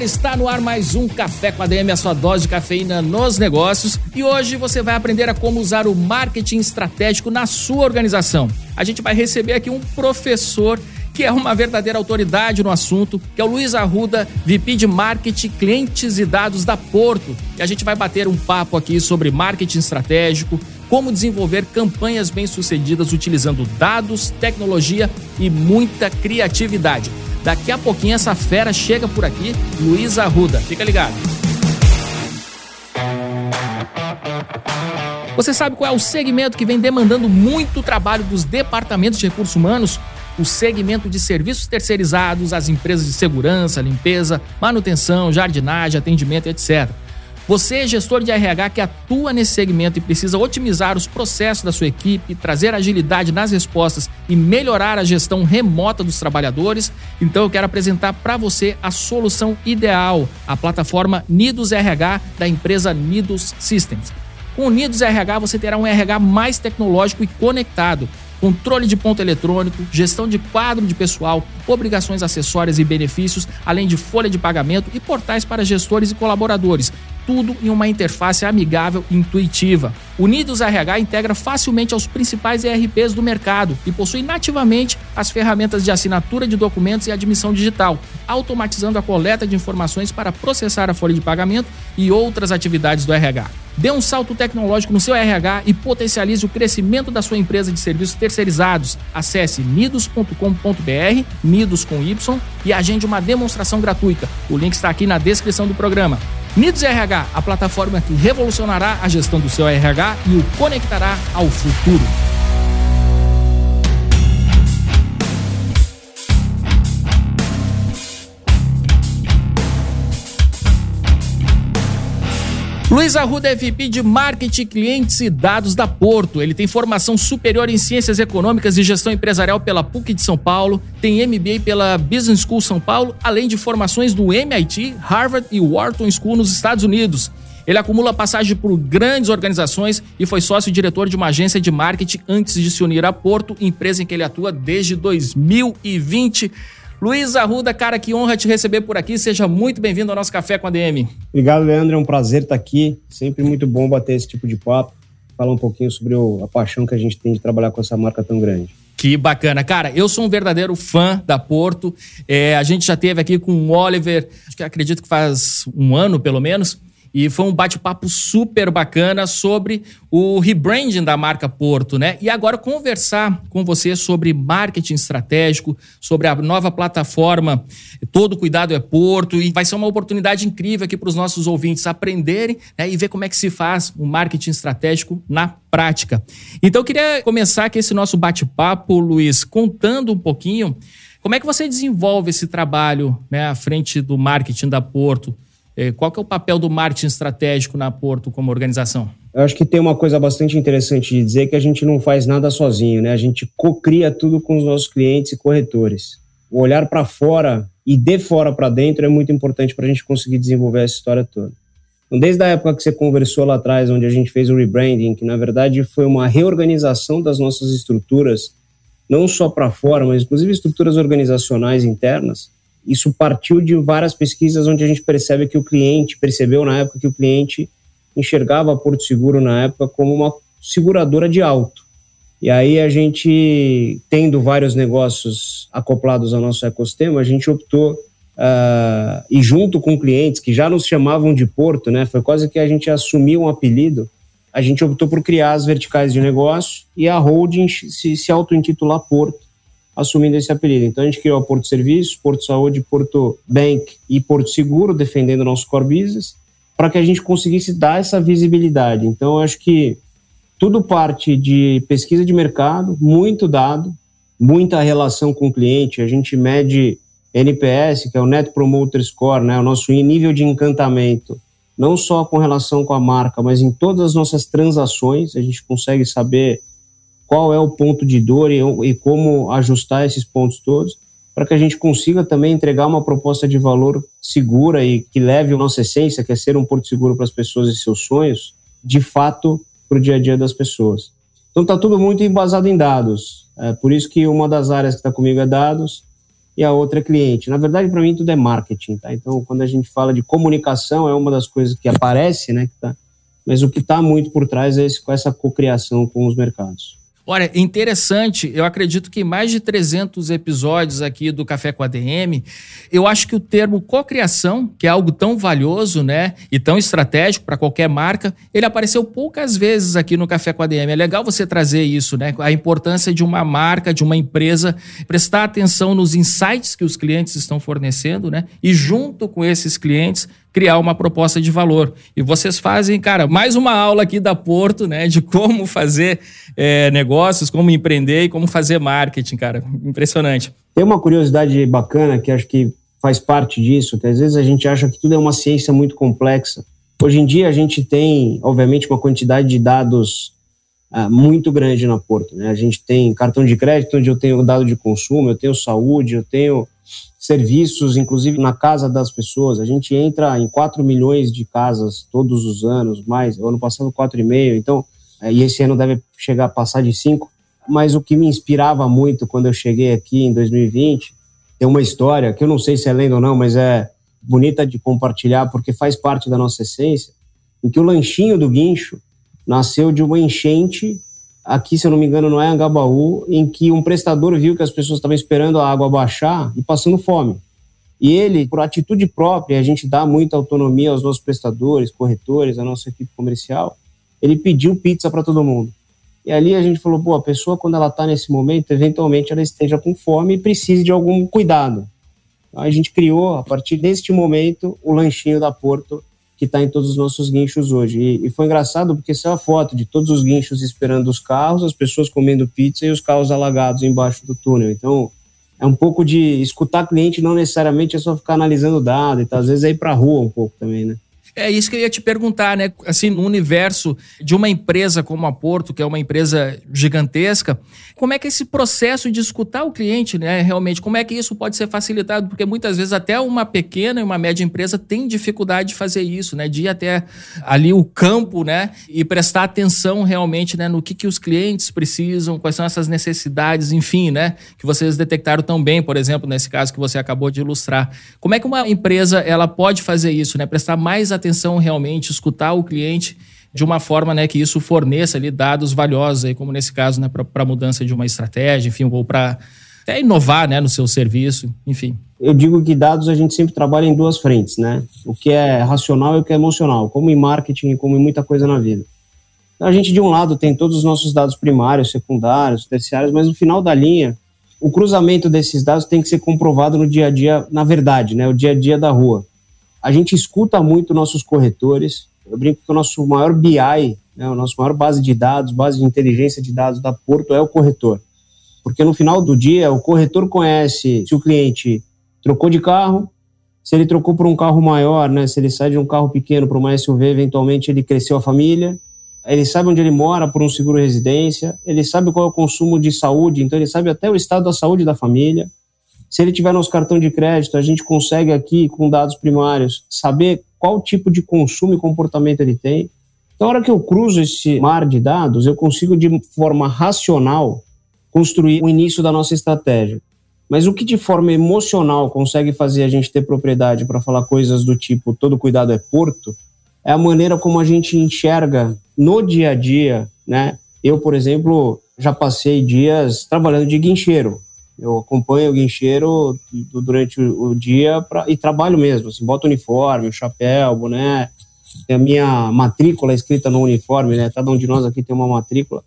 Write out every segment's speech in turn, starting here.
Galera, está no ar mais um Café com a DM, a sua dose de cafeína nos negócios. E hoje você vai aprender a como usar o marketing estratégico na sua organização. A gente vai receber aqui um professor que é uma verdadeira autoridade no assunto, que é o Luiz Arruda, VP de Marketing, Clientes e Dados da Porto. E a gente vai bater um papo aqui sobre marketing estratégico, como desenvolver campanhas bem-sucedidas utilizando dados, tecnologia e muita criatividade. Daqui a pouquinho essa fera chega por aqui, Luiz Arruda. Fica ligado. Você sabe qual é o segmento que vem demandando muito trabalho dos departamentos de recursos humanos? O segmento de serviços terceirizados, as empresas de segurança, limpeza, manutenção, jardinagem, atendimento, etc. Você gestor de RH que atua nesse segmento e precisa otimizar os processos da sua equipe, trazer agilidade nas respostas e melhorar a gestão remota dos trabalhadores. Então eu quero apresentar para você a solução ideal, a plataforma Nidos RH da empresa Nidos Systems. Com o Nidos RH você terá um RH mais tecnológico e conectado controle de ponto eletrônico, gestão de quadro de pessoal, obrigações acessórias e benefícios, além de folha de pagamento e portais para gestores e colaboradores tudo em uma interface amigável e intuitiva. Unidos RH integra facilmente aos principais ERPs do mercado e possui nativamente as ferramentas de assinatura de documentos e admissão digital, automatizando a coleta de informações para processar a folha de pagamento e outras atividades do RH. Dê um salto tecnológico no seu RH e potencialize o crescimento da sua empresa de serviços terceirizados. Acesse nidos.com.br, nidos com Y, e agende uma demonstração gratuita. O link está aqui na descrição do programa. Nidos RH, a plataforma que revolucionará a gestão do seu RH e o conectará ao futuro. Luiz Arruda é VP de Marketing, Clientes e Dados da Porto. Ele tem formação superior em Ciências Econômicas e Gestão Empresarial pela PUC de São Paulo, tem MBA pela Business School São Paulo, além de formações do MIT, Harvard e Wharton School nos Estados Unidos. Ele acumula passagem por grandes organizações e foi sócio-diretor de uma agência de marketing antes de se unir à Porto, empresa em que ele atua desde 2020. Luiz Arruda, cara, que honra te receber por aqui. Seja muito bem-vindo ao nosso Café com a DM. Obrigado, Leandro. É um prazer estar aqui. Sempre muito bom bater esse tipo de papo. Falar um pouquinho sobre o, a paixão que a gente tem de trabalhar com essa marca tão grande. Que bacana. Cara, eu sou um verdadeiro fã da Porto. É, a gente já teve aqui com o Oliver, acho que acredito que faz um ano pelo menos. E foi um bate-papo super bacana sobre o rebranding da marca Porto, né? E agora conversar com você sobre marketing estratégico, sobre a nova plataforma Todo Cuidado é Porto. E vai ser uma oportunidade incrível aqui para os nossos ouvintes aprenderem né? e ver como é que se faz um marketing estratégico na prática. Então eu queria começar aqui esse nosso bate-papo, Luiz, contando um pouquinho como é que você desenvolve esse trabalho né, à frente do marketing da Porto. É, qual que é o papel do marketing estratégico na Porto como organização? Eu acho que tem uma coisa bastante interessante de dizer que a gente não faz nada sozinho, né? A gente cocria tudo com os nossos clientes e corretores. O olhar para fora e de fora para dentro é muito importante para a gente conseguir desenvolver essa história toda. Então, desde a época que você conversou lá atrás, onde a gente fez o rebranding, que na verdade foi uma reorganização das nossas estruturas, não só para fora, mas inclusive estruturas organizacionais internas, isso partiu de várias pesquisas onde a gente percebe que o cliente, percebeu na época que o cliente enxergava a Porto Seguro na época como uma seguradora de alto. E aí a gente, tendo vários negócios acoplados ao nosso ecossistema, a gente optou, uh, e junto com clientes que já nos chamavam de Porto, né, foi quase que a gente assumiu um apelido, a gente optou por criar as verticais de negócio e a holding se, se auto-intitular Porto assumindo esse apelido. Então a gente criou a Porto Serviços, Porto Saúde, Porto Bank e Porto Seguro, defendendo nosso core business, para que a gente conseguisse dar essa visibilidade. Então eu acho que tudo parte de pesquisa de mercado, muito dado, muita relação com o cliente, a gente mede NPS, que é o Net Promoter Score, né, o nosso nível de encantamento, não só com relação com a marca, mas em todas as nossas transações, a gente consegue saber qual é o ponto de dor e, e como ajustar esses pontos todos, para que a gente consiga também entregar uma proposta de valor segura e que leve a nossa essência, que é ser um porto seguro para as pessoas e seus sonhos, de fato, para o dia a dia das pessoas. Então está tudo muito embasado em dados. É por isso que uma das áreas que está comigo é dados e a outra é cliente. Na verdade, para mim, tudo é marketing. Tá? Então, quando a gente fala de comunicação, é uma das coisas que aparece, né? Que tá, mas o que está muito por trás é esse, com essa cocriação com os mercados. Olha, interessante, eu acredito que mais de 300 episódios aqui do Café com a DM, eu acho que o termo cocriação, que é algo tão valioso, né, e tão estratégico para qualquer marca, ele apareceu poucas vezes aqui no Café com a DM. É legal você trazer isso, né, a importância de uma marca, de uma empresa prestar atenção nos insights que os clientes estão fornecendo, né, e junto com esses clientes criar uma proposta de valor. E vocês fazem, cara, mais uma aula aqui da Porto, né, de como fazer é, negócios, como empreender e como fazer marketing, cara. Impressionante. Tem uma curiosidade bacana que acho que faz parte disso, que às vezes a gente acha que tudo é uma ciência muito complexa. Hoje em dia a gente tem, obviamente, uma quantidade de dados uh, muito grande na Porto. Né? A gente tem cartão de crédito, onde eu tenho dado de consumo, eu tenho saúde, eu tenho serviços, inclusive na casa das pessoas. A gente entra em 4 milhões de casas todos os anos, mais, ano passado 4,5, então, é, e esse ano deve chegar a passar de 5. Mas o que me inspirava muito quando eu cheguei aqui em 2020, tem uma história que eu não sei se é lenda ou não, mas é bonita de compartilhar porque faz parte da nossa essência, em que o lanchinho do guincho nasceu de uma enchente aqui, se eu não me engano, não é Angabaú, em que um prestador viu que as pessoas estavam esperando a água baixar e passando fome. E ele, por atitude própria, a gente dá muita autonomia aos nossos prestadores, corretores, à nossa equipe comercial, ele pediu pizza para todo mundo. E ali a gente falou, pô, a pessoa quando ela está nesse momento, eventualmente ela esteja com fome e precise de algum cuidado. Então, a gente criou, a partir deste momento, o lanchinho da Porto, que está em todos os nossos guinchos hoje. E, e foi engraçado porque saiu a foto de todos os guinchos esperando os carros, as pessoas comendo pizza e os carros alagados embaixo do túnel. Então, é um pouco de escutar cliente, não necessariamente é só ficar analisando dado, e tá, às vezes é ir para a rua um pouco também, né? É isso que eu ia te perguntar, né? Assim, no universo de uma empresa como a Porto, que é uma empresa gigantesca, como é que esse processo de escutar o cliente, né? Realmente, como é que isso pode ser facilitado? Porque muitas vezes até uma pequena e uma média empresa tem dificuldade de fazer isso, né? De ir até ali o campo, né? E prestar atenção realmente, né? No que, que os clientes precisam, quais são essas necessidades, enfim, né? Que vocês detectaram tão bem, por exemplo, nesse caso que você acabou de ilustrar. Como é que uma empresa ela pode fazer isso, né? Prestar mais atenção atenção realmente, escutar o cliente de uma forma né, que isso forneça ali dados valiosos, aí, como nesse caso, né, para a mudança de uma estratégia, enfim, ou para até inovar né, no seu serviço, enfim. Eu digo que dados a gente sempre trabalha em duas frentes, né? O que é racional e o que é emocional, como em marketing e como em muita coisa na vida. Então, a gente, de um lado, tem todos os nossos dados primários, secundários, terciários, mas no final da linha, o cruzamento desses dados tem que ser comprovado no dia a dia, na verdade, né? O dia a dia da rua. A gente escuta muito nossos corretores. Eu brinco que o nosso maior BI, né, o nosso maior base de dados, base de inteligência de dados da Porto é o corretor. Porque no final do dia, o corretor conhece se o cliente trocou de carro, se ele trocou por um carro maior, né, se ele sai de um carro pequeno para uma SUV, eventualmente ele cresceu a família, ele sabe onde ele mora por um seguro residência, ele sabe qual é o consumo de saúde, então ele sabe até o estado da saúde da família. Se ele tiver nosso cartão de crédito, a gente consegue aqui, com dados primários, saber qual tipo de consumo e comportamento ele tem. Então, na hora que eu cruzo esse mar de dados, eu consigo, de forma racional, construir o início da nossa estratégia. Mas o que de forma emocional consegue fazer a gente ter propriedade para falar coisas do tipo todo cuidado é porto, é a maneira como a gente enxerga no dia a dia, né? Eu, por exemplo, já passei dias trabalhando de guincheiro. Eu acompanho o guincheiro durante o dia pra, e trabalho mesmo, assim, boto uniforme, chapéu, boné, tem a minha matrícula escrita no uniforme, né? Cada um de nós aqui tem uma matrícula.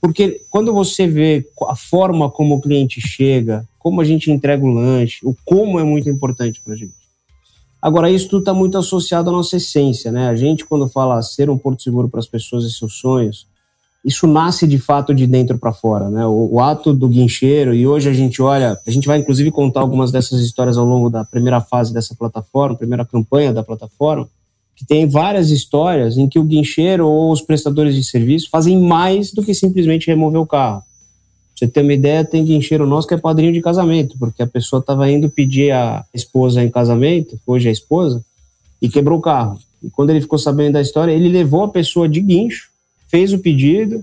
Porque quando você vê a forma como o cliente chega, como a gente entrega o lanche, o como é muito importante para a gente. Agora, isso tudo está muito associado à nossa essência, né? A gente, quando fala ser um porto seguro para as pessoas e seus sonhos, isso nasce de fato de dentro para fora, né? O, o, ato do guincheiro, e hoje a gente olha, a gente vai inclusive contar algumas dessas histórias ao longo da primeira fase dessa plataforma, primeira campanha da plataforma, que tem várias histórias em que o guincheiro ou os prestadores de serviço fazem mais do que simplesmente remover o carro. Você ter uma ideia, tem guincheiro nosso que é padrinho de casamento, porque a pessoa estava indo pedir a esposa em casamento, hoje é a esposa, e quebrou o carro. E quando ele ficou sabendo da história, ele levou a pessoa de guincho fez o pedido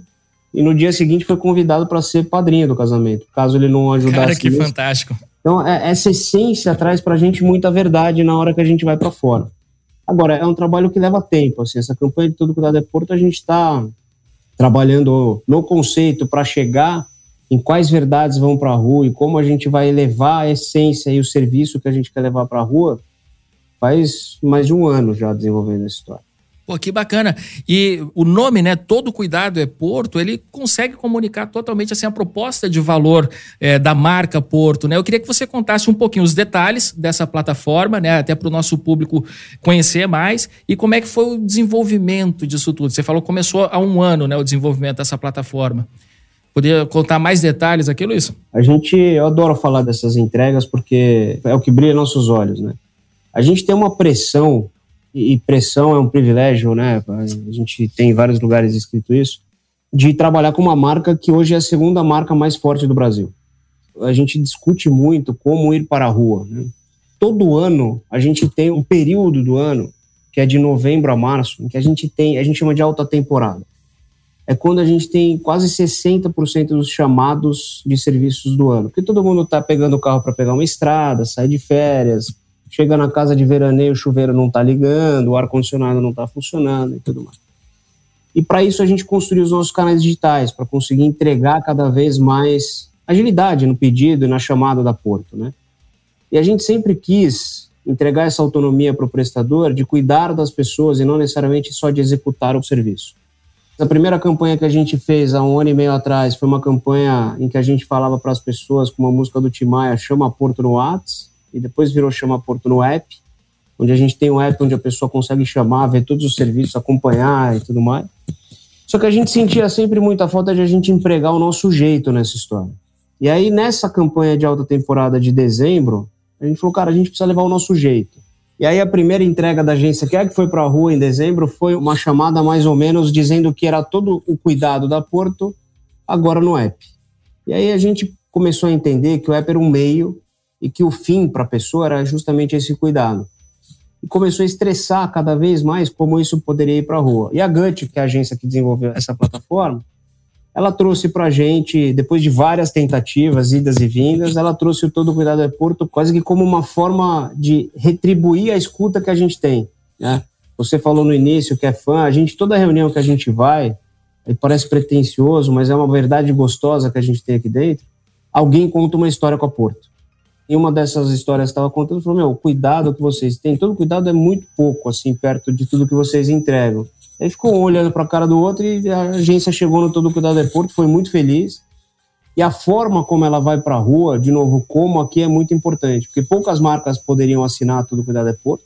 e no dia seguinte foi convidado para ser padrinho do casamento, caso ele não ajudasse. Cara, que nisso. fantástico. Então, é, essa essência traz para a gente muita verdade na hora que a gente vai para fora. Agora, é um trabalho que leva tempo. Assim, essa campanha de Todo Cuidado é Porto, a gente está trabalhando no conceito para chegar em quais verdades vão para a rua e como a gente vai levar a essência e o serviço que a gente quer levar para a rua. Faz mais de um ano já desenvolvendo essa história. Pô, que bacana. E o nome, né? Todo Cuidado é Porto, ele consegue comunicar totalmente assim a proposta de valor é, da marca Porto, né? Eu queria que você contasse um pouquinho os detalhes dessa plataforma, né? Até para o nosso público conhecer mais e como é que foi o desenvolvimento disso tudo. Você falou que começou há um ano, né? O desenvolvimento dessa plataforma. Poderia contar mais detalhes aqui, Luiz? A gente, eu adoro falar dessas entregas porque é o que brilha nossos olhos, né? A gente tem uma pressão e pressão é um privilégio, né? A gente tem em vários lugares escrito isso, de trabalhar com uma marca que hoje é a segunda marca mais forte do Brasil. A gente discute muito como ir para a rua. Né? Todo ano a gente tem um período do ano que é de novembro a março, que a gente tem, a gente chama de alta temporada. É quando a gente tem quase 60% dos chamados de serviços do ano, porque todo mundo está pegando o carro para pegar uma estrada, sair de férias, chega na casa de veraneio, o chuveiro não está ligando, o ar-condicionado não está funcionando e tudo mais. E para isso a gente construiu os nossos canais digitais, para conseguir entregar cada vez mais agilidade no pedido e na chamada da Porto, né? E a gente sempre quis entregar essa autonomia para o prestador de cuidar das pessoas e não necessariamente só de executar o serviço. A primeira campanha que a gente fez há um ano e meio atrás foi uma campanha em que a gente falava para as pessoas com uma música do Timaya, chama Porto no Whats, e depois virou Chama Porto no app, onde a gente tem um app onde a pessoa consegue chamar, ver todos os serviços, acompanhar e tudo mais. Só que a gente sentia sempre muita falta de a gente empregar o nosso jeito nessa história. E aí, nessa campanha de alta temporada de dezembro, a gente falou, cara, a gente precisa levar o nosso jeito. E aí, a primeira entrega da agência, que é que foi para a rua em dezembro, foi uma chamada mais ou menos dizendo que era todo o cuidado da Porto agora no app. E aí, a gente começou a entender que o app era um meio e que o fim para a pessoa era justamente esse cuidado. E começou a estressar cada vez mais como isso poderia ir para a rua. E a Gut, que é a agência que desenvolveu essa plataforma, ela trouxe para a gente, depois de várias tentativas, idas e vindas, ela trouxe o Todo Cuidado é Porto quase que como uma forma de retribuir a escuta que a gente tem. Né? Você falou no início que é fã, a gente, toda reunião que a gente vai, parece pretencioso, mas é uma verdade gostosa que a gente tem aqui dentro, alguém conta uma história com a Porto em uma dessas histórias que estava contando, falou: Meu, cuidado que vocês têm, todo cuidado é muito pouco, assim, perto de tudo que vocês entregam. Aí ficou olhando para a cara do outro e a agência chegou no Todo Cuidado é Porto, foi muito feliz. E a forma como ela vai para a rua, de novo, como aqui é muito importante, porque poucas marcas poderiam assinar Todo Cuidado é Porto,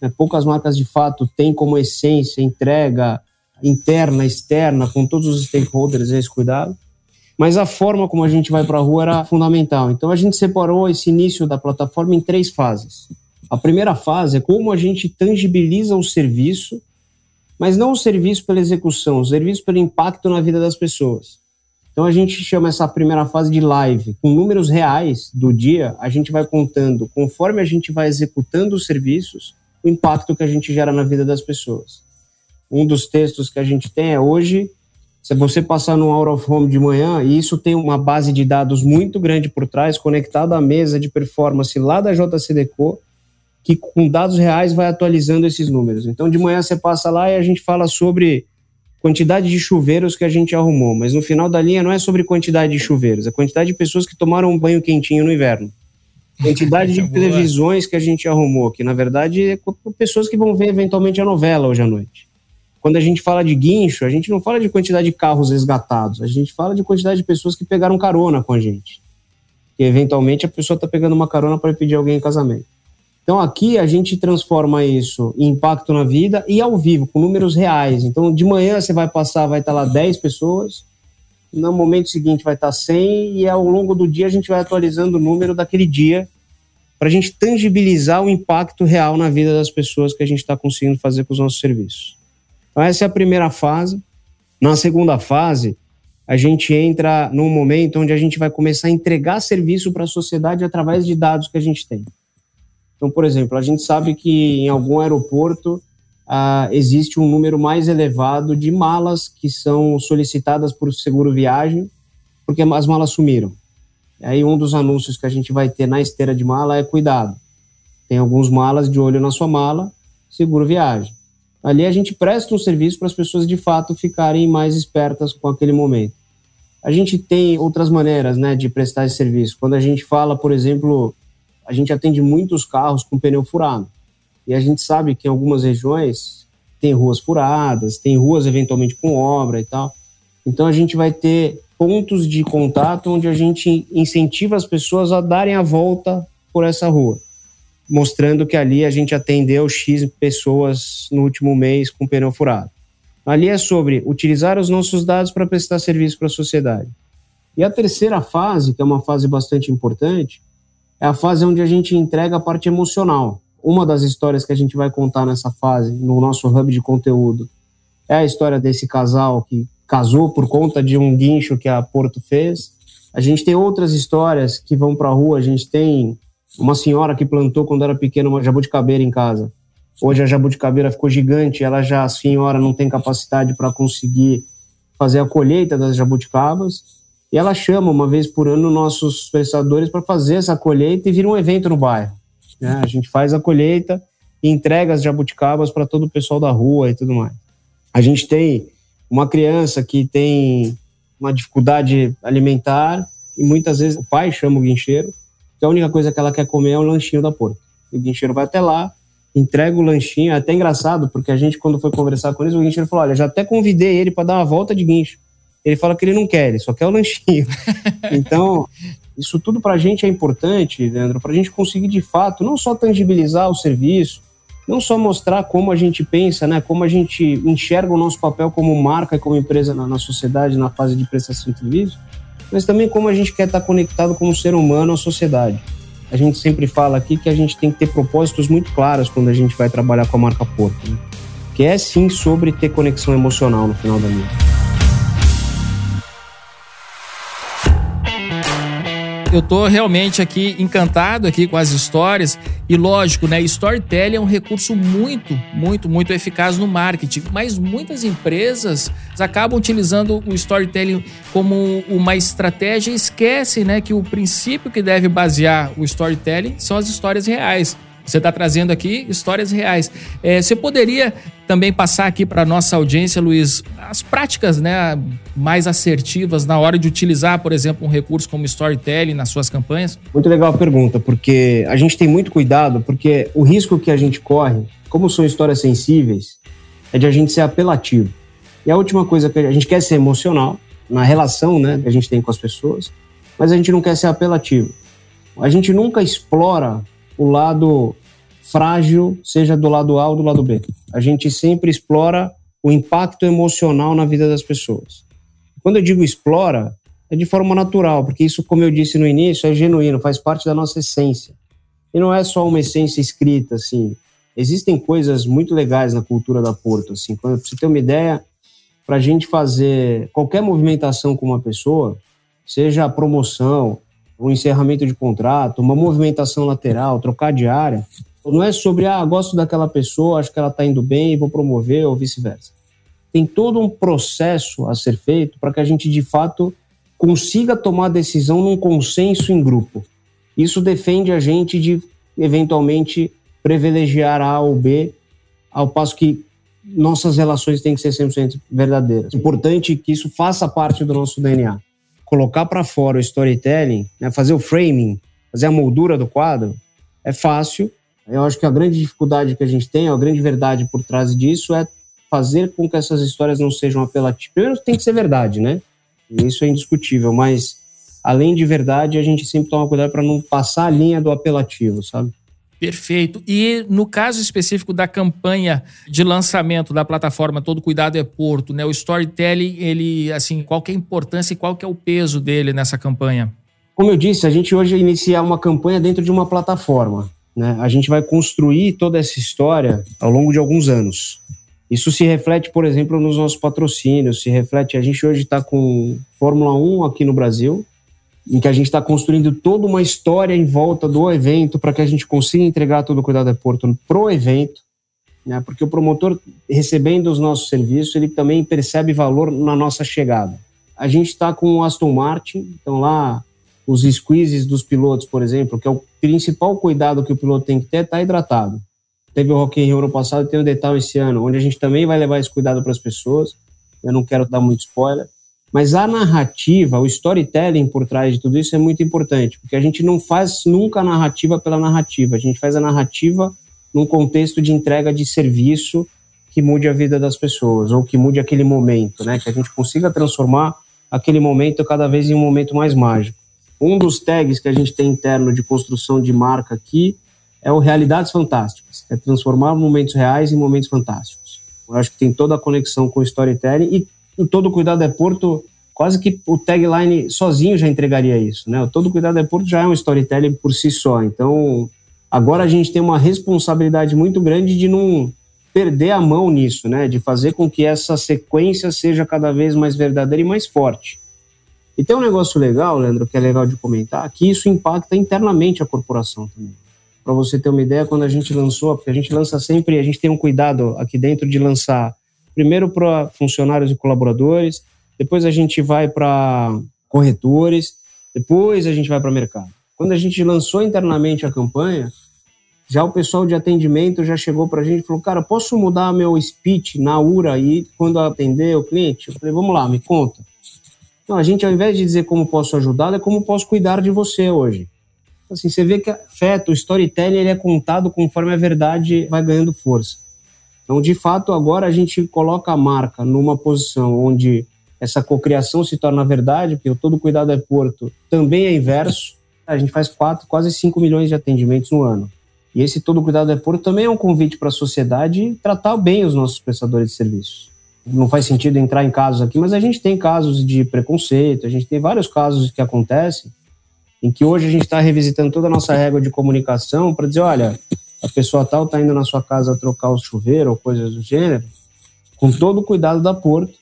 né? poucas marcas de fato têm como essência entrega interna, externa, com todos os stakeholders esse cuidado mas a forma como a gente vai para a rua era fundamental. Então a gente separou esse início da plataforma em três fases. A primeira fase é como a gente tangibiliza o serviço, mas não o serviço pela execução, o serviço pelo impacto na vida das pessoas. Então a gente chama essa primeira fase de live, com números reais do dia, a gente vai contando, conforme a gente vai executando os serviços, o impacto que a gente gera na vida das pessoas. Um dos textos que a gente tem é hoje se você passar no Out of Home de manhã, e isso tem uma base de dados muito grande por trás, conectada à mesa de performance lá da JCDecO, que com dados reais vai atualizando esses números. Então, de manhã você passa lá e a gente fala sobre quantidade de chuveiros que a gente arrumou, mas no final da linha não é sobre quantidade de chuveiros, é quantidade de pessoas que tomaram um banho quentinho no inverno. Quantidade de televisões que a gente arrumou, que na verdade é pessoas que vão ver eventualmente a novela hoje à noite. Quando a gente fala de guincho, a gente não fala de quantidade de carros resgatados, a gente fala de quantidade de pessoas que pegaram carona com a gente. E eventualmente a pessoa está pegando uma carona para pedir alguém em casamento. Então aqui a gente transforma isso em impacto na vida e ao vivo, com números reais. Então de manhã você vai passar, vai estar lá 10 pessoas, no momento seguinte vai estar 100 e ao longo do dia a gente vai atualizando o número daquele dia para a gente tangibilizar o impacto real na vida das pessoas que a gente está conseguindo fazer com os nossos serviços. Então essa é a primeira fase. Na segunda fase, a gente entra num momento onde a gente vai começar a entregar serviço para a sociedade através de dados que a gente tem. Então, por exemplo, a gente sabe que em algum aeroporto ah, existe um número mais elevado de malas que são solicitadas por seguro viagem, porque as malas sumiram. E aí um dos anúncios que a gente vai ter na esteira de mala é cuidado. Tem alguns malas de olho na sua mala, seguro viagem. Ali a gente presta um serviço para as pessoas de fato ficarem mais espertas com aquele momento. A gente tem outras maneiras né, de prestar esse serviço. Quando a gente fala, por exemplo, a gente atende muitos carros com pneu furado. E a gente sabe que em algumas regiões tem ruas furadas, tem ruas eventualmente com obra e tal. Então a gente vai ter pontos de contato onde a gente incentiva as pessoas a darem a volta por essa rua, mostrando que ali a gente atendeu X pessoas no último mês com pneu furado. Ali é sobre utilizar os nossos dados para prestar serviço para a sociedade. E a terceira fase, que é uma fase bastante importante, é a fase onde a gente entrega a parte emocional. Uma das histórias que a gente vai contar nessa fase, no nosso hub de conteúdo, é a história desse casal que casou por conta de um guincho que a Porto fez. A gente tem outras histórias que vão para a rua. A gente tem uma senhora que plantou quando era pequena uma jabuticabeira em casa. Hoje a jabuticabeira ficou gigante, ela já, a senhora, não tem capacidade para conseguir fazer a colheita das jabuticabas e ela chama uma vez por ano nossos prestadores para fazer essa colheita e vira um evento no bairro. Né? A gente faz a colheita e entrega as jabuticabas para todo o pessoal da rua e tudo mais. A gente tem uma criança que tem uma dificuldade alimentar e muitas vezes o pai chama o guincheiro, que a única coisa que ela quer comer é um lanchinho da porta. E o guincheiro vai até lá, entrega o lanchinho, é até engraçado, porque a gente, quando foi conversar com eles, o guincheiro falou: Olha, já até convidei ele para dar uma volta de guincho ele fala que ele não quer, ele só quer o lanchinho. então, isso tudo para a gente é importante, Leandro, para a gente conseguir de fato não só tangibilizar o serviço, não só mostrar como a gente pensa, né, como a gente enxerga o nosso papel como marca e como empresa na, na sociedade na fase de prestação de serviço, mas também como a gente quer estar conectado como ser humano à sociedade. A gente sempre fala aqui que a gente tem que ter propósitos muito claros quando a gente vai trabalhar com a marca Porto, né? que é sim sobre ter conexão emocional no final da linha. Eu tô realmente aqui encantado aqui com as histórias e lógico, né, storytelling é um recurso muito, muito, muito eficaz no marketing, mas muitas empresas acabam utilizando o storytelling como uma estratégia e esquecem, né, que o princípio que deve basear o storytelling são as histórias reais. Você está trazendo aqui histórias reais. É, você poderia também passar aqui para nossa audiência, Luiz, as práticas né, mais assertivas na hora de utilizar, por exemplo, um recurso como storytelling nas suas campanhas? Muito legal a pergunta, porque a gente tem muito cuidado, porque o risco que a gente corre, como são histórias sensíveis, é de a gente ser apelativo. E a última coisa que a gente quer ser emocional na relação né, que a gente tem com as pessoas, mas a gente não quer ser apelativo. A gente nunca explora o lado frágil, seja do lado A ou do lado B. A gente sempre explora o impacto emocional na vida das pessoas. Quando eu digo explora, é de forma natural, porque isso, como eu disse no início, é genuíno, faz parte da nossa essência. E não é só uma essência escrita, assim. Existem coisas muito legais na cultura da Porto, assim. Quando você ter uma ideia, para a gente fazer qualquer movimentação com uma pessoa, seja a promoção, um encerramento de contrato, uma movimentação lateral, trocar de área, não é sobre, ah, gosto daquela pessoa, acho que ela está indo bem vou promover ou vice-versa. Tem todo um processo a ser feito para que a gente, de fato, consiga tomar decisão num consenso em grupo. Isso defende a gente de, eventualmente, privilegiar A ou B, ao passo que nossas relações têm que ser 100% verdadeiras. Importante que isso faça parte do nosso DNA colocar para fora o storytelling, né, fazer o framing, fazer a moldura do quadro, é fácil. Eu acho que a grande dificuldade que a gente tem, a grande verdade por trás disso é fazer com que essas histórias não sejam apelativas. Primeiro tem que ser verdade, né? Isso é indiscutível, mas além de verdade, a gente sempre toma cuidado para não passar a linha do apelativo, sabe? Perfeito. E no caso específico da campanha de lançamento da plataforma Todo Cuidado é Porto, né? O storytelling, ele, assim, qual que é a importância e qual que é o peso dele nessa campanha? Como eu disse, a gente hoje inicia uma campanha dentro de uma plataforma. Né? A gente vai construir toda essa história ao longo de alguns anos. Isso se reflete, por exemplo, nos nossos patrocínios, se reflete. A gente hoje está com Fórmula 1 aqui no Brasil, em que a gente está construindo toda uma história em volta do evento para que a gente consiga entregar todo o cuidado de Porto pro evento, né? Porque o promotor recebendo os nossos serviços, ele também percebe valor na nossa chegada. A gente está com o Aston Martin, então lá os squeezes dos pilotos, por exemplo, que é o principal cuidado que o piloto tem que ter, está hidratado. Teve o Rock in Rio ano passado, tem o Detal esse ano, onde a gente também vai levar esse cuidado para as pessoas. Eu não quero dar muito spoiler. Mas a narrativa, o storytelling por trás de tudo isso é muito importante, porque a gente não faz nunca a narrativa pela narrativa, a gente faz a narrativa num contexto de entrega de serviço que mude a vida das pessoas, ou que mude aquele momento, né? Que a gente consiga transformar aquele momento cada vez em um momento mais mágico. Um dos tags que a gente tem interno de construção de marca aqui é o Realidades Fantásticas, é transformar momentos reais em momentos fantásticos. Eu acho que tem toda a conexão com o storytelling e o Todo Cuidado é Porto, quase que o tagline sozinho já entregaria isso, né? O Todo Cuidado é Porto já é um storytelling por si só. Então, agora a gente tem uma responsabilidade muito grande de não perder a mão nisso, né? De fazer com que essa sequência seja cada vez mais verdadeira e mais forte. E tem um negócio legal, Leandro, que é legal de comentar, que isso impacta internamente a corporação também para você ter uma ideia, quando a gente lançou, porque a gente lança sempre, a gente tem um cuidado aqui dentro de lançar primeiro para funcionários e colaboradores, depois a gente vai para corretores, depois a gente vai para mercado. Quando a gente lançou internamente a campanha, já o pessoal de atendimento já chegou para a gente e falou, cara, posso mudar meu speech na URA aí quando atender o cliente? Eu falei, vamos lá, me conta. Não, a gente ao invés de dizer como posso ajudar, é como posso cuidar de você hoje. Assim, você vê que afeta, o storytelling ele é contado conforme a verdade vai ganhando força. Então, de fato, agora a gente coloca a marca numa posição onde essa cocriação se torna verdade, porque o Todo Cuidado é Porto também é inverso. A gente faz quatro, quase 5 milhões de atendimentos no ano. E esse Todo Cuidado é Porto também é um convite para a sociedade tratar bem os nossos prestadores de serviços. Não faz sentido entrar em casos aqui, mas a gente tem casos de preconceito, a gente tem vários casos que acontecem em que hoje a gente está revisitando toda a nossa régua de comunicação para dizer, olha, a pessoa tal está indo na sua casa trocar o chuveiro ou coisas do gênero, com todo o cuidado da Porto,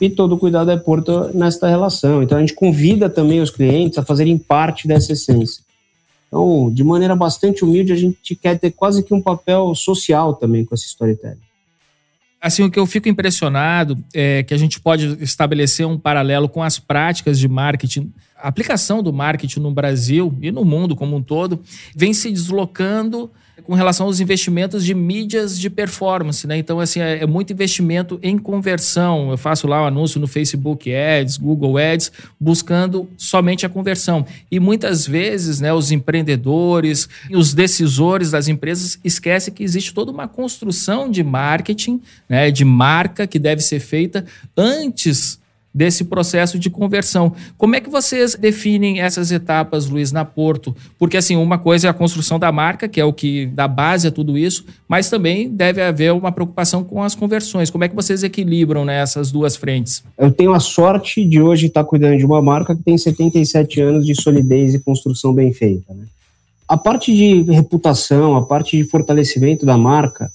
e todo o cuidado é Porto nesta relação. Então a gente convida também os clientes a fazerem parte dessa essência. Então, de maneira bastante humilde, a gente quer ter quase que um papel social também com essa storytelling. Assim, o que eu fico impressionado é que a gente pode estabelecer um paralelo com as práticas de marketing a aplicação do marketing no Brasil e no mundo como um todo vem se deslocando com relação aos investimentos de mídias de performance, né? Então, assim, é, é muito investimento em conversão. Eu faço lá o um anúncio no Facebook Ads, Google Ads, buscando somente a conversão. E muitas vezes, né, os empreendedores, os decisores das empresas esquecem que existe toda uma construção de marketing, né, de marca que deve ser feita antes desse processo de conversão. Como é que vocês definem essas etapas, Luiz, na Porto? Porque, assim, uma coisa é a construção da marca, que é o que dá base a tudo isso, mas também deve haver uma preocupação com as conversões. Como é que vocês equilibram né, essas duas frentes? Eu tenho a sorte de hoje estar cuidando de uma marca que tem 77 anos de solidez e construção bem feita. Né? A parte de reputação, a parte de fortalecimento da marca,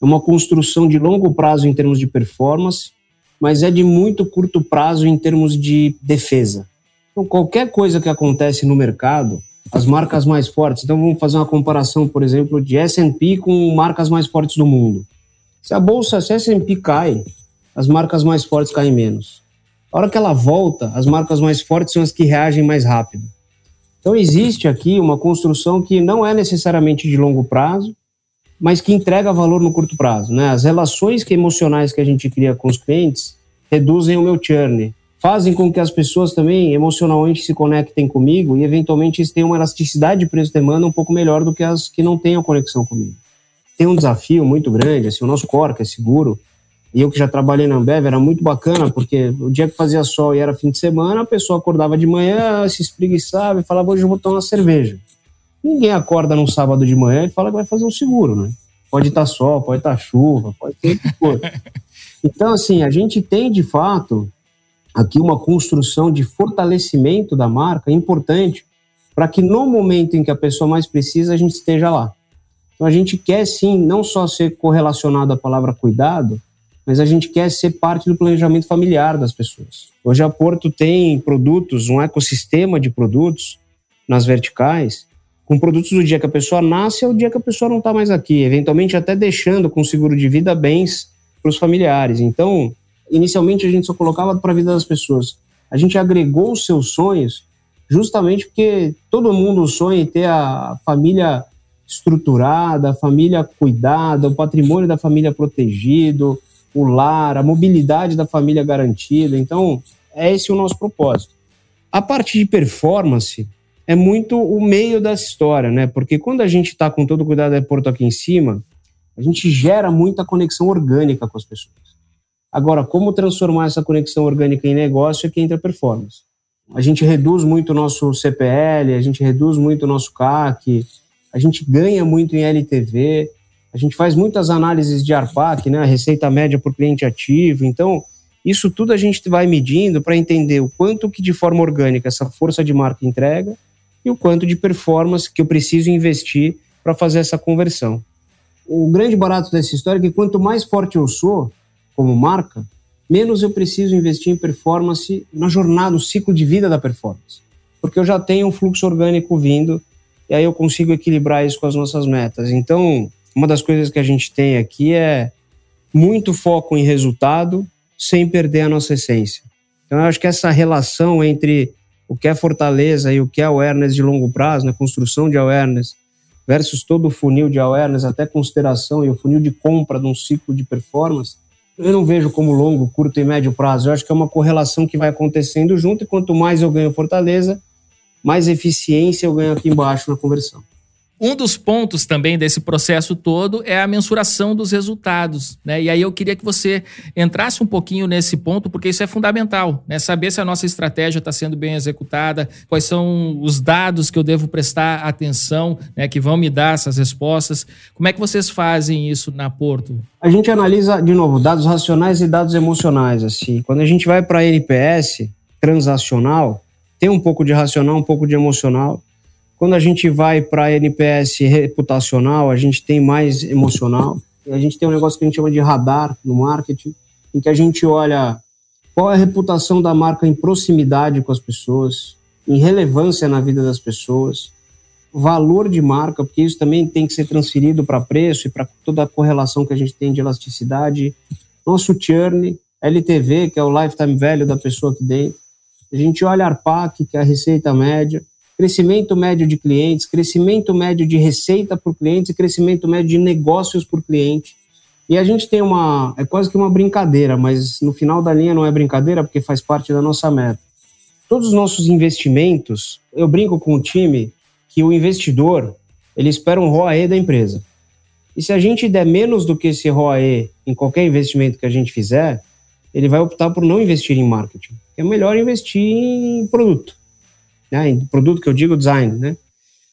é uma construção de longo prazo em termos de performance, mas é de muito curto prazo em termos de defesa. Então, qualquer coisa que acontece no mercado, as marcas mais fortes, então vamos fazer uma comparação, por exemplo, de S&P com marcas mais fortes do mundo. Se a bolsa, se S&P cai, as marcas mais fortes caem menos. A hora que ela volta, as marcas mais fortes são as que reagem mais rápido. Então existe aqui uma construção que não é necessariamente de longo prazo, mas que entrega valor no curto prazo. Né? As relações que emocionais que a gente cria com os clientes reduzem o meu churn, fazem com que as pessoas também emocionalmente se conectem comigo e eventualmente eles tenham uma elasticidade de preço-demanda um pouco melhor do que as que não a conexão comigo. Tem um desafio muito grande, assim, o nosso core, que é seguro, e eu que já trabalhei na Ambev, era muito bacana, porque o dia que fazia sol e era fim de semana, a pessoa acordava de manhã, se espreguiçava e falava, hoje eu vou tomar uma cerveja. Ninguém acorda num sábado de manhã e fala que vai fazer um seguro, né? Pode estar sol, pode estar chuva, pode ter o que for. Então, assim, a gente tem de fato aqui uma construção de fortalecimento da marca importante para que no momento em que a pessoa mais precisa, a gente esteja lá. Então, a gente quer sim não só ser correlacionado à palavra cuidado, mas a gente quer ser parte do planejamento familiar das pessoas. Hoje a Porto tem produtos, um ecossistema de produtos nas verticais, com produtos do dia que a pessoa nasce ao dia que a pessoa não está mais aqui, eventualmente até deixando com seguro de vida bens para os familiares. Então, inicialmente a gente só colocava para a vida das pessoas. A gente agregou os seus sonhos justamente porque todo mundo sonha em ter a família estruturada, a família cuidada, o patrimônio da família protegido, o lar, a mobilidade da família garantida. Então, é esse o nosso propósito. A parte de performance, é muito o meio dessa história, né? Porque quando a gente está com todo o cuidado da Porto aqui em cima, a gente gera muita conexão orgânica com as pessoas. Agora, como transformar essa conexão orgânica em negócio é que entra a performance. A gente reduz muito o nosso CPL, a gente reduz muito o nosso CAC, a gente ganha muito em LTV, a gente faz muitas análises de ARPAC, né, a receita média por cliente ativo. Então, isso tudo a gente vai medindo para entender o quanto que de forma orgânica essa força de marca entrega e o quanto de performance que eu preciso investir para fazer essa conversão. O grande barato dessa história é que quanto mais forte eu sou como marca, menos eu preciso investir em performance na jornada, no ciclo de vida da performance. Porque eu já tenho um fluxo orgânico vindo e aí eu consigo equilibrar isso com as nossas metas. Então, uma das coisas que a gente tem aqui é muito foco em resultado sem perder a nossa essência. Então, eu acho que essa relação entre o que é fortaleza e o que é awareness de longo prazo, né, construção de awareness, versus todo o funil de awareness, até consideração e o funil de compra de um ciclo de performance, eu não vejo como longo, curto e médio prazo. Eu acho que é uma correlação que vai acontecendo junto, e quanto mais eu ganho fortaleza, mais eficiência eu ganho aqui embaixo na conversão. Um dos pontos também desse processo todo é a mensuração dos resultados, né? E aí eu queria que você entrasse um pouquinho nesse ponto, porque isso é fundamental, né? Saber se a nossa estratégia está sendo bem executada, quais são os dados que eu devo prestar atenção, né? Que vão me dar essas respostas. Como é que vocês fazem isso na Porto? A gente analisa, de novo, dados racionais e dados emocionais, assim. Quando a gente vai para a NPS transacional, tem um pouco de racional, um pouco de emocional quando a gente vai para NPS reputacional, a gente tem mais emocional. A gente tem um negócio que a gente chama de radar no marketing, em que a gente olha qual é a reputação da marca em proximidade com as pessoas, em relevância na vida das pessoas, valor de marca, porque isso também tem que ser transferido para preço e para toda a correlação que a gente tem de elasticidade. Nosso churn, LTV, que é o lifetime value da pessoa aqui dentro. A gente olha ARPAC, que é a receita média crescimento médio de clientes, crescimento médio de receita por cliente e crescimento médio de negócios por cliente. E a gente tem uma, é quase que uma brincadeira, mas no final da linha não é brincadeira porque faz parte da nossa meta. Todos os nossos investimentos, eu brinco com o time que o investidor, ele espera um ROAE da empresa. E se a gente der menos do que esse ROAE em qualquer investimento que a gente fizer, ele vai optar por não investir em marketing. É melhor investir em produto né? Produto que eu digo design, né?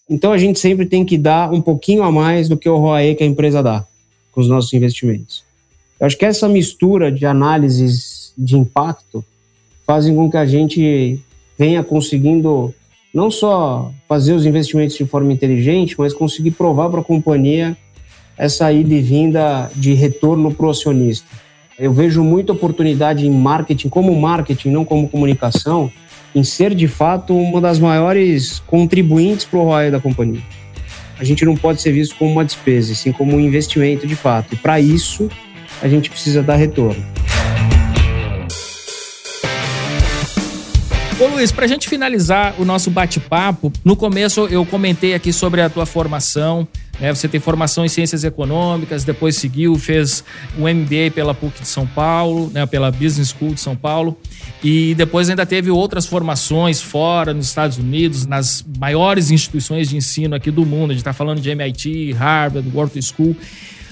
Então a gente sempre tem que dar um pouquinho a mais do que o ROAE que a empresa dá com os nossos investimentos. Eu acho que essa mistura de análises de impacto fazem com que a gente venha conseguindo não só fazer os investimentos de forma inteligente, mas conseguir provar para a companhia essa ida e vinda de retorno para o acionista. Eu vejo muita oportunidade em marketing, como marketing, não como comunicação, em ser de fato uma das maiores contribuintes para o ROI da companhia. A gente não pode ser visto como uma despesa, sim como um investimento de fato. E para isso, a gente precisa dar retorno. Ô Luiz, para a gente finalizar o nosso bate-papo, no começo eu comentei aqui sobre a tua formação, né? Você tem formação em ciências econômicas, depois seguiu, fez o um MBA pela PUC de São Paulo, né? pela Business School de São Paulo, e depois ainda teve outras formações fora, nos Estados Unidos, nas maiores instituições de ensino aqui do mundo. A gente está falando de MIT, Harvard, Wharton School.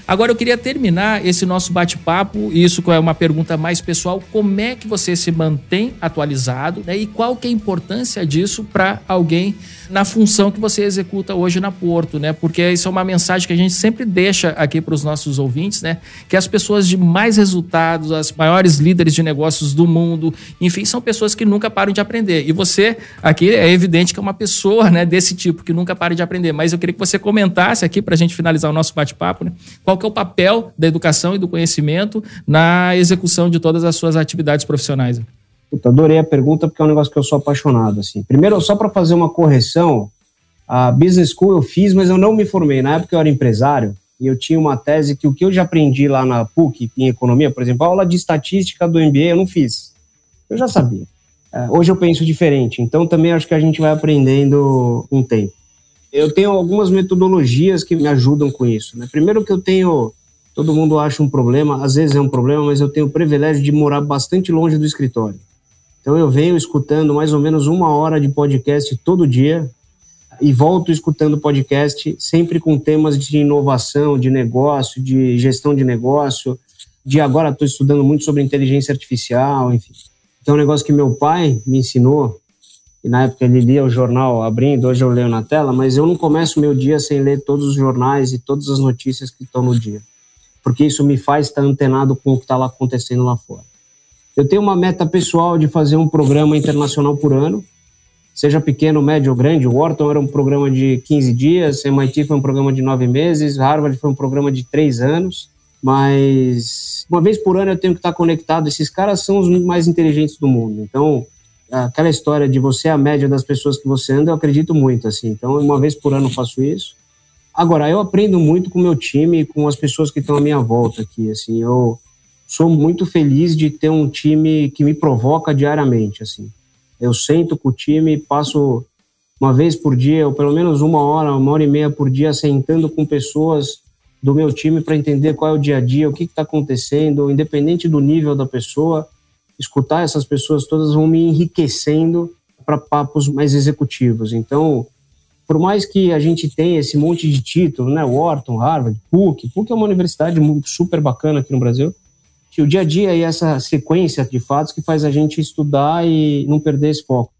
Agora eu queria terminar esse nosso bate-papo, isso é uma pergunta mais pessoal, como é que você se mantém atualizado né, e qual que é a importância disso para alguém na função que você executa hoje na Porto, né? Porque isso é uma mensagem que a gente sempre deixa aqui para os nossos ouvintes, né? Que as pessoas de mais resultados, as maiores líderes de negócios do mundo, enfim, são pessoas que nunca param de aprender. E você aqui é evidente que é uma pessoa, né, desse tipo que nunca para de aprender. Mas eu queria que você comentasse aqui para a gente finalizar o nosso bate-papo, né? Qual que é o papel da educação e do conhecimento na execução de todas as suas atividades profissionais? Puta, adorei a pergunta porque é um negócio que eu sou apaixonado. Assim. Primeiro, só para fazer uma correção, a business school eu fiz, mas eu não me formei. Na época eu era empresário e eu tinha uma tese que o que eu já aprendi lá na PUC, em economia, por exemplo, a aula de estatística do MBA eu não fiz. Eu já sabia. É, hoje eu penso diferente, então também acho que a gente vai aprendendo um tempo. Eu tenho algumas metodologias que me ajudam com isso. Né? Primeiro que eu tenho, todo mundo acha um problema, às vezes é um problema, mas eu tenho o privilégio de morar bastante longe do escritório. Então eu venho escutando mais ou menos uma hora de podcast todo dia e volto escutando podcast sempre com temas de inovação, de negócio, de gestão de negócio, de agora estou estudando muito sobre inteligência artificial, enfim. Então é um negócio que meu pai me ensinou, e na época ele lia o jornal abrindo, hoje eu leio na tela, mas eu não começo meu dia sem ler todos os jornais e todas as notícias que estão no dia, porque isso me faz estar antenado com o que está lá acontecendo lá fora. Eu tenho uma meta pessoal de fazer um programa internacional por ano, seja pequeno, médio ou grande. O Wharton era um programa de 15 dias, MIT foi um programa de nove meses, Harvard foi um programa de três anos. Mas uma vez por ano eu tenho que estar conectado. Esses caras são os mais inteligentes do mundo. Então, aquela história de você é a média das pessoas que você anda, eu acredito muito assim. Então, uma vez por ano eu faço isso. Agora, eu aprendo muito com o meu time e com as pessoas que estão à minha volta aqui, assim. Eu sou muito feliz de ter um time que me provoca diariamente, assim. Eu sento com o time, passo uma vez por dia, ou pelo menos uma hora, uma hora e meia por dia, sentando com pessoas do meu time para entender qual é o dia a dia, o que está acontecendo, independente do nível da pessoa. Escutar essas pessoas todas vão me enriquecendo para papos mais executivos. Então, por mais que a gente tenha esse monte de título, né, Wharton, Harvard, PUC, PUC é uma universidade super bacana aqui no Brasil, que o dia a dia e essa sequência de fatos que faz a gente estudar e não perder esse foco.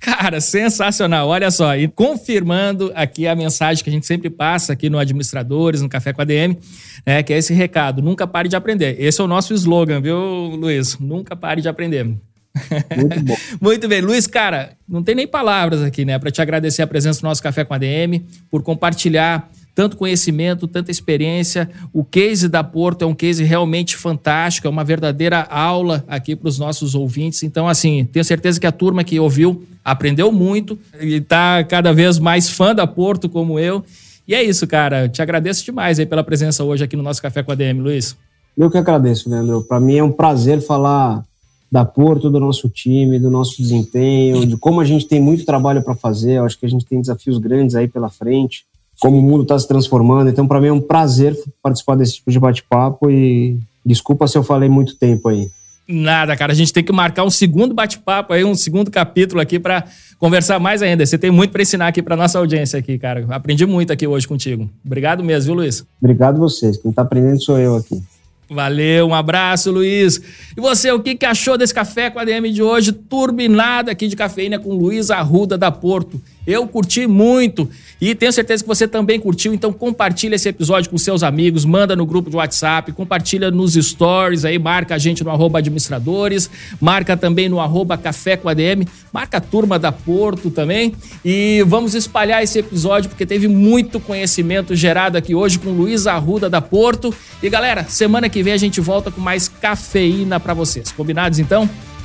Cara, sensacional. Olha só, e confirmando aqui a mensagem que a gente sempre passa aqui no Administradores, no Café com a DM, né, que é esse recado: nunca pare de aprender. Esse é o nosso slogan, viu, Luiz? Nunca pare de aprender. Muito bom. Muito bem. Luiz, cara, não tem nem palavras aqui, né, para te agradecer a presença do nosso Café com a DM, por compartilhar tanto conhecimento, tanta experiência. O case da Porto é um case realmente fantástico, é uma verdadeira aula aqui para os nossos ouvintes. Então, assim, tenho certeza que a turma que ouviu aprendeu muito e está cada vez mais fã da Porto, como eu. E é isso, cara. Te agradeço demais aí pela presença hoje aqui no nosso Café com a DM, Luiz. Eu que agradeço, Leandro. Para mim é um prazer falar da Porto, do nosso time, do nosso desempenho, de como a gente tem muito trabalho para fazer. Eu acho que a gente tem desafios grandes aí pela frente como o mundo está se transformando. Então, para mim é um prazer participar desse tipo de bate-papo e desculpa se eu falei muito tempo aí. Nada, cara. A gente tem que marcar um segundo bate-papo aí, um segundo capítulo aqui para conversar mais ainda. Você tem muito para ensinar aqui para nossa audiência aqui, cara. Aprendi muito aqui hoje contigo. Obrigado mesmo, viu, Luiz? Obrigado vocês. Quem está aprendendo sou eu aqui. Valeu, um abraço, Luiz. E você, o que, achou desse café com a DM de hoje? Turbinada aqui de cafeína com Luiz Arruda da Porto. Eu curti muito e tenho certeza que você também curtiu, então compartilha esse episódio com seus amigos, manda no grupo de WhatsApp, compartilha nos stories aí, marca a gente no arroba administradores, marca também no arroba café com ADM, marca a turma da Porto também e vamos espalhar esse episódio porque teve muito conhecimento gerado aqui hoje com Luiz Arruda da Porto. E galera, semana que vem a gente volta com mais cafeína para vocês. Combinados então?